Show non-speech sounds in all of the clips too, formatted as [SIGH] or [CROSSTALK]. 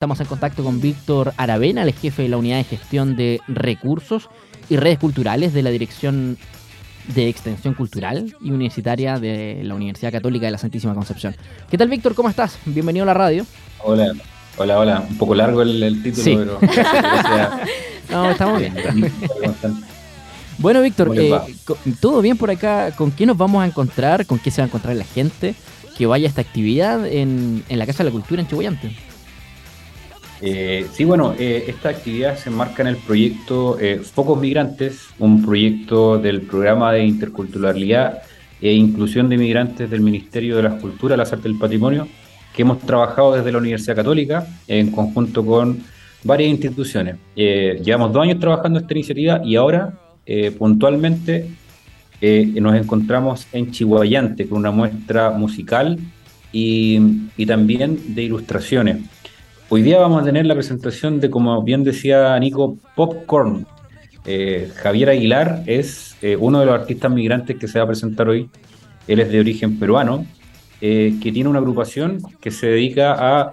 Estamos en contacto con Víctor Aravena, el jefe de la Unidad de Gestión de Recursos y Redes Culturales de la Dirección de Extensión Cultural y Universitaria de la Universidad Católica de la Santísima Concepción. ¿Qué tal, Víctor? ¿Cómo estás? Bienvenido a la radio. Hola, hola, hola. Un poco largo el, título, pero... [LAUGHS] no, estamos bien. bueno, Víctor, eh, ¿todo bien por acá? ¿Con qué nos vamos a encontrar? ¿Con qué se va a encontrar la gente que vaya a esta actividad en, en la Casa de la Cultura en Chihuayante? Eh, sí, bueno, eh, esta actividad se enmarca en el proyecto eh, Focos Migrantes, un proyecto del programa de interculturalidad e inclusión de migrantes del Ministerio de las Culturas, las Artes y el Patrimonio, que hemos trabajado desde la Universidad Católica en conjunto con varias instituciones. llevamos dos años trabajando esta iniciativa y ahora, puntualmente, nos encontramos en Chihuayante con una muestra musical y también de ilustraciones. Hoy día vamos a tener la presentación de, como bien decía Nico, Popcorn. Eh, Javier Aguilar es eh, uno de los artistas migrantes que se va a presentar hoy. Él es de origen peruano, eh, que tiene una agrupación que se dedica a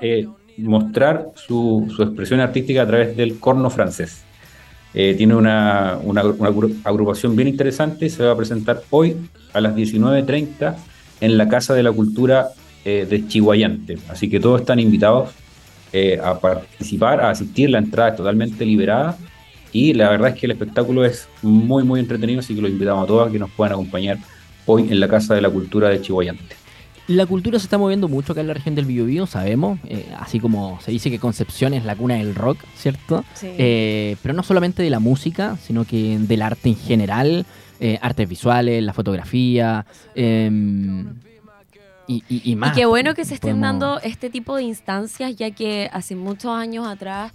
mostrar su, expresión artística a través del corno francés. tiene una, una, agrupación bien interesante se va a presentar hoy a las 19.30 en la Casa de la Cultura de Chihuayante. Así que todos están invitados eh, a participar, a asistir. La entrada es totalmente liberada y la verdad es que el espectáculo es muy, muy entretenido, así que los invitamos a todos a que nos puedan acompañar hoy en la Casa de la Cultura de Chihuayante. La cultura se está moviendo mucho acá en la región del Biobío, sabemos, eh, así como se dice que Concepción es la cuna del rock, ¿cierto? Eh, pero no solamente de la música, sino que del arte en general, artes visuales, la fotografía, em, y, más. qué bueno que se estén dando este tipo de instancias, ya que hace muchos años atrás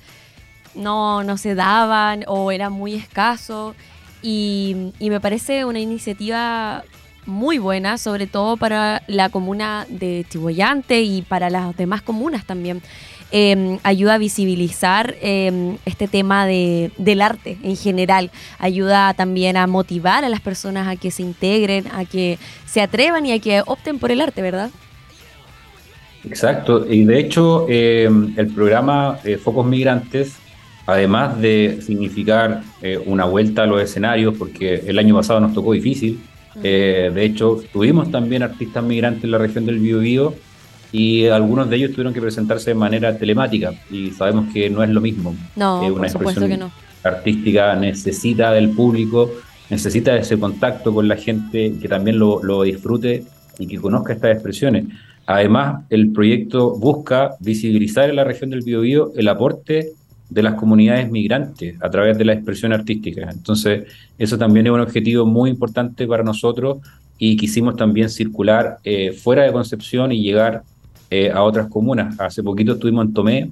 no, no se daban o era muy escaso. Y, y me parece una iniciativa muy buena, sobre todo para la comuna de Chihuayante y para las demás comunas también. Em, ayuda a visibilizar em, este tema de, del arte en general, ayuda también a motivar a las personas a que se integren, a que se atrevan y a que opten por el arte, ¿verdad? Exacto, y de hecho em, el programa eh, Focos Migrantes, además de significar eh, una vuelta a los escenarios, porque el año pasado nos tocó difícil, eh, de hecho tuvimos también artistas migrantes en la región del Biobío, y algunos de ellos tuvieron que presentarse de manera telemática y sabemos que no es lo mismo. No, una por supuesto que no. Artística necesita del público, necesita ese contacto con la gente que también lo, lo disfrute y que conozca estas expresiones. Además, el proyecto busca visibilizar en la región del Biobío el aporte de las comunidades migrantes a través de la expresión artística. Entonces, eso también es un objetivo muy importante para nosotros y quisimos también circular eh, fuera de Concepción y llegar eh, a otras comunas. Hace poquito estuvimos en Tomé,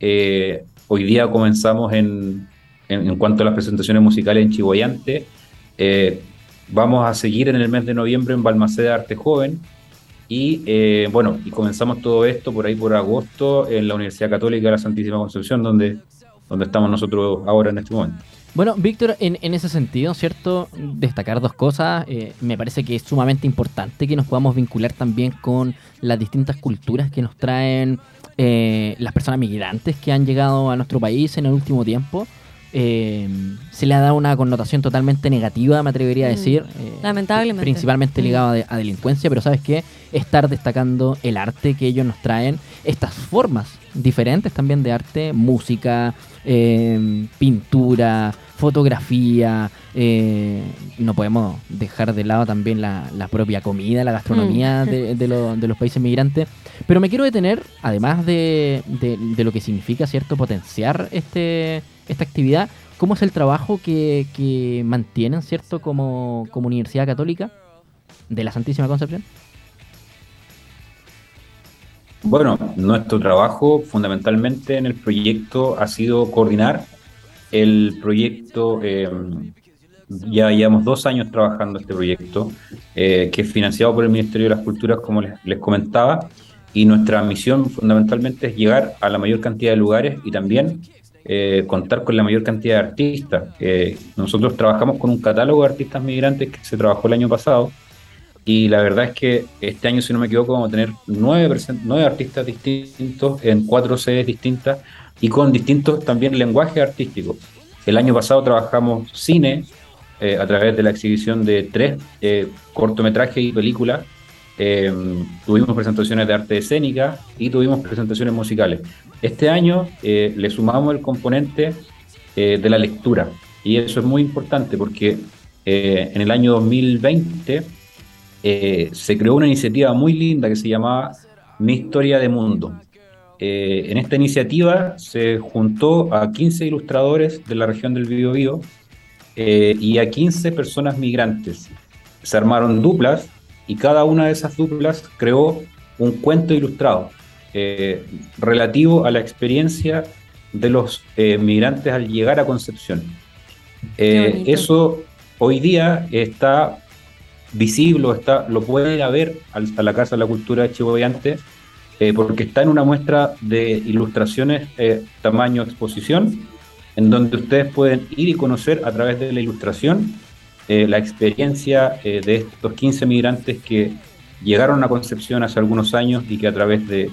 eh, hoy día comenzamos en, en, cuanto a las presentaciones musicales en Chihuayante, eh, vamos a seguir en el mes de noviembre en Balmaceda Arte Joven y bueno, y comenzamos todo esto por ahí por agosto en la Universidad Católica de la Santísima Concepción, donde, donde estamos nosotros ahora en este momento. Bueno, Víctor, en, en, ese sentido, ¿cierto? Destacar dos cosas. Eh, me parece que es sumamente importante que nos podamos vincular también con las distintas culturas que nos traen eh, las personas migrantes que han llegado a nuestro país en el último tiempo. Eh, se le ha dado una connotación totalmente negativa, me atrevería a mm, decir. Lamentablemente. Principalmente mm. ligada a, delincuencia, pero ¿sabes qué? Estar destacando el arte que ellos nos traen, estas formas diferentes también de arte, música, eh, pintura, fotografía. Eh, no podemos dejar de lado también la, propia comida, la gastronomía mm. de, los países migrantes. Pero me quiero detener, además de, lo que significa, ¿cierto?, potenciar este, esta actividad, ¿cómo es el trabajo que, mantienen, ¿cierto?, como, como Universidad Católica de la Santísima Concepción. Bueno, nuestro trabajo fundamentalmente en el proyecto ha sido coordinar el proyecto. Em, ya llevamos dos años trabajando este proyecto, eh, que es financiado por el Ministerio de las Culturas, como les, comentaba, y nuestra misión fundamentalmente es llegar a la mayor cantidad de lugares y también eh, contar con la mayor cantidad de artistas. Eh, nosotros trabajamos con un catálogo de artistas migrantes que se trabajó el año pasado y la verdad es que este año, si no me equivoco, vamos a tener nueve, nueve artistas distintos en cuatro sedes distintas y con distintos también lenguajes artísticos. El año pasado trabajamos cine eh, a través de la exhibición de tres eh, cortometrajes y películas. Eh, tuvimos presentaciones de arte escénica y tuvimos presentaciones musicales. Este año le sumamos el componente de la lectura y eso es muy importante porque en el año 2020 se creó una iniciativa muy linda que se llamaba Mi Historia de Mundo. en esta iniciativa se juntó a 15 ilustradores de la región del Biobío eh, y a 15 personas migrantes. Se armaron duplas y cada una de esas duplas creó un cuento ilustrado eh, relativo a la experiencia de los eh, migrantes al llegar a Concepción. eso hoy día está visible, está, lo puede ver a la Casa de la Cultura de Chihuahuante, porque está en una muestra de ilustraciones tamaño exposición en donde ustedes pueden ir y conocer a través de la ilustración eh, la experiencia eh, de estos 15 migrantes que llegaron a Concepción hace algunos años y que a través de,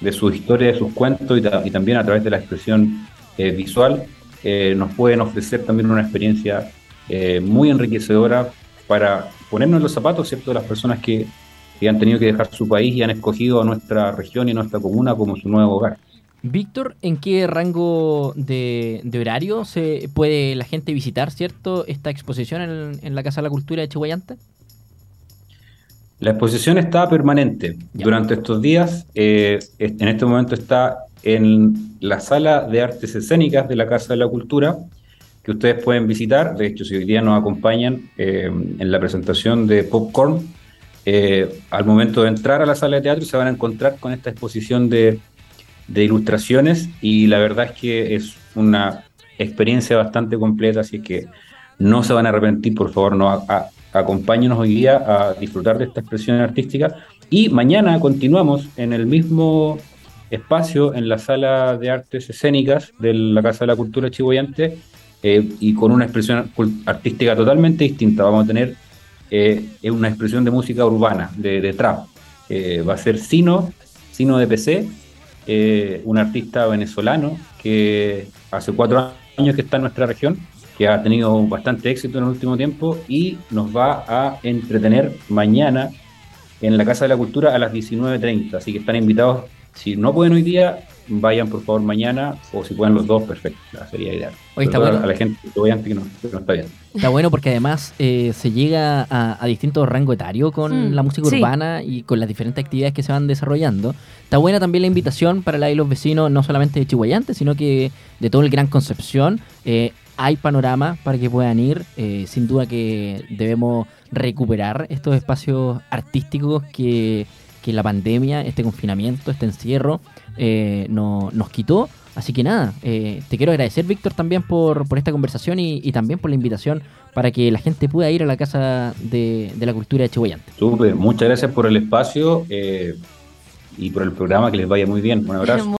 de su historia, de sus cuentos y, también a través de la expresión eh, visual nos pueden ofrecer también una experiencia muy enriquecedora para ponernos en los zapatos ¿cierto? de las personas que, que han tenido que dejar su país y han escogido a nuestra región y a nuestra comuna como su nuevo hogar. Víctor, ¿en qué rango de, horario se puede la gente visitar, cierto, esta exposición en, la Casa de la Cultura de Chihuayante? La exposición está permanente durante estos días. Eh, en este momento está en la sala de artes escénicas de la Casa de la Cultura, que ustedes pueden visitar. De hecho, si hoy día nos acompañan eh, en la presentación de Popcorn, eh, al momento de entrar a la sala de teatro se van a encontrar con esta exposición de de ilustraciones y la verdad es que es una experiencia bastante completa, así que no se van a arrepentir, por favor, no a, acompáñenos hoy día a disfrutar de esta expresión artística y mañana continuamos en el mismo espacio en la sala de artes escénicas de la Casa de la Cultura Chihuayante eh, y con una expresión artística totalmente distinta. Vamos a tener eh, una expresión de música urbana, de, trap. Va a ser Sino, Sino de PC, eh, un artista venezolano que hace cuatro años que está en nuestra región, que ha tenido bastante éxito en el último tiempo y nos va a entretener mañana en la Casa de la Cultura a las 19.30. Así que están invitados, si no pueden hoy día, vayan por favor mañana o si pueden los dos, perfecto, sería ideal. está bueno. A la gente que no, que no está bien. Está bueno porque además eh, se llega a, distintos rangos etarios con mm, la música urbana y con las diferentes actividades que se van desarrollando. Está buena también la invitación para la y los vecinos, no solamente de Chihuayante, sino que de todo el Gran Concepción. Eh, hay panorama para que puedan ir. Eh, sin duda que debemos recuperar estos espacios artísticos que, que la pandemia, este confinamiento, este encierro eh, no, nos quitó. Así que nada, eh, te quiero agradecer, Víctor, también por, por esta conversación y, también por la invitación para que la gente pueda ir a la Casa de, la Cultura de Chihuayante. Súper, muchas gracias por el espacio eh, y por el programa, que les vaya muy bien. Un abrazo. [LAUGHS]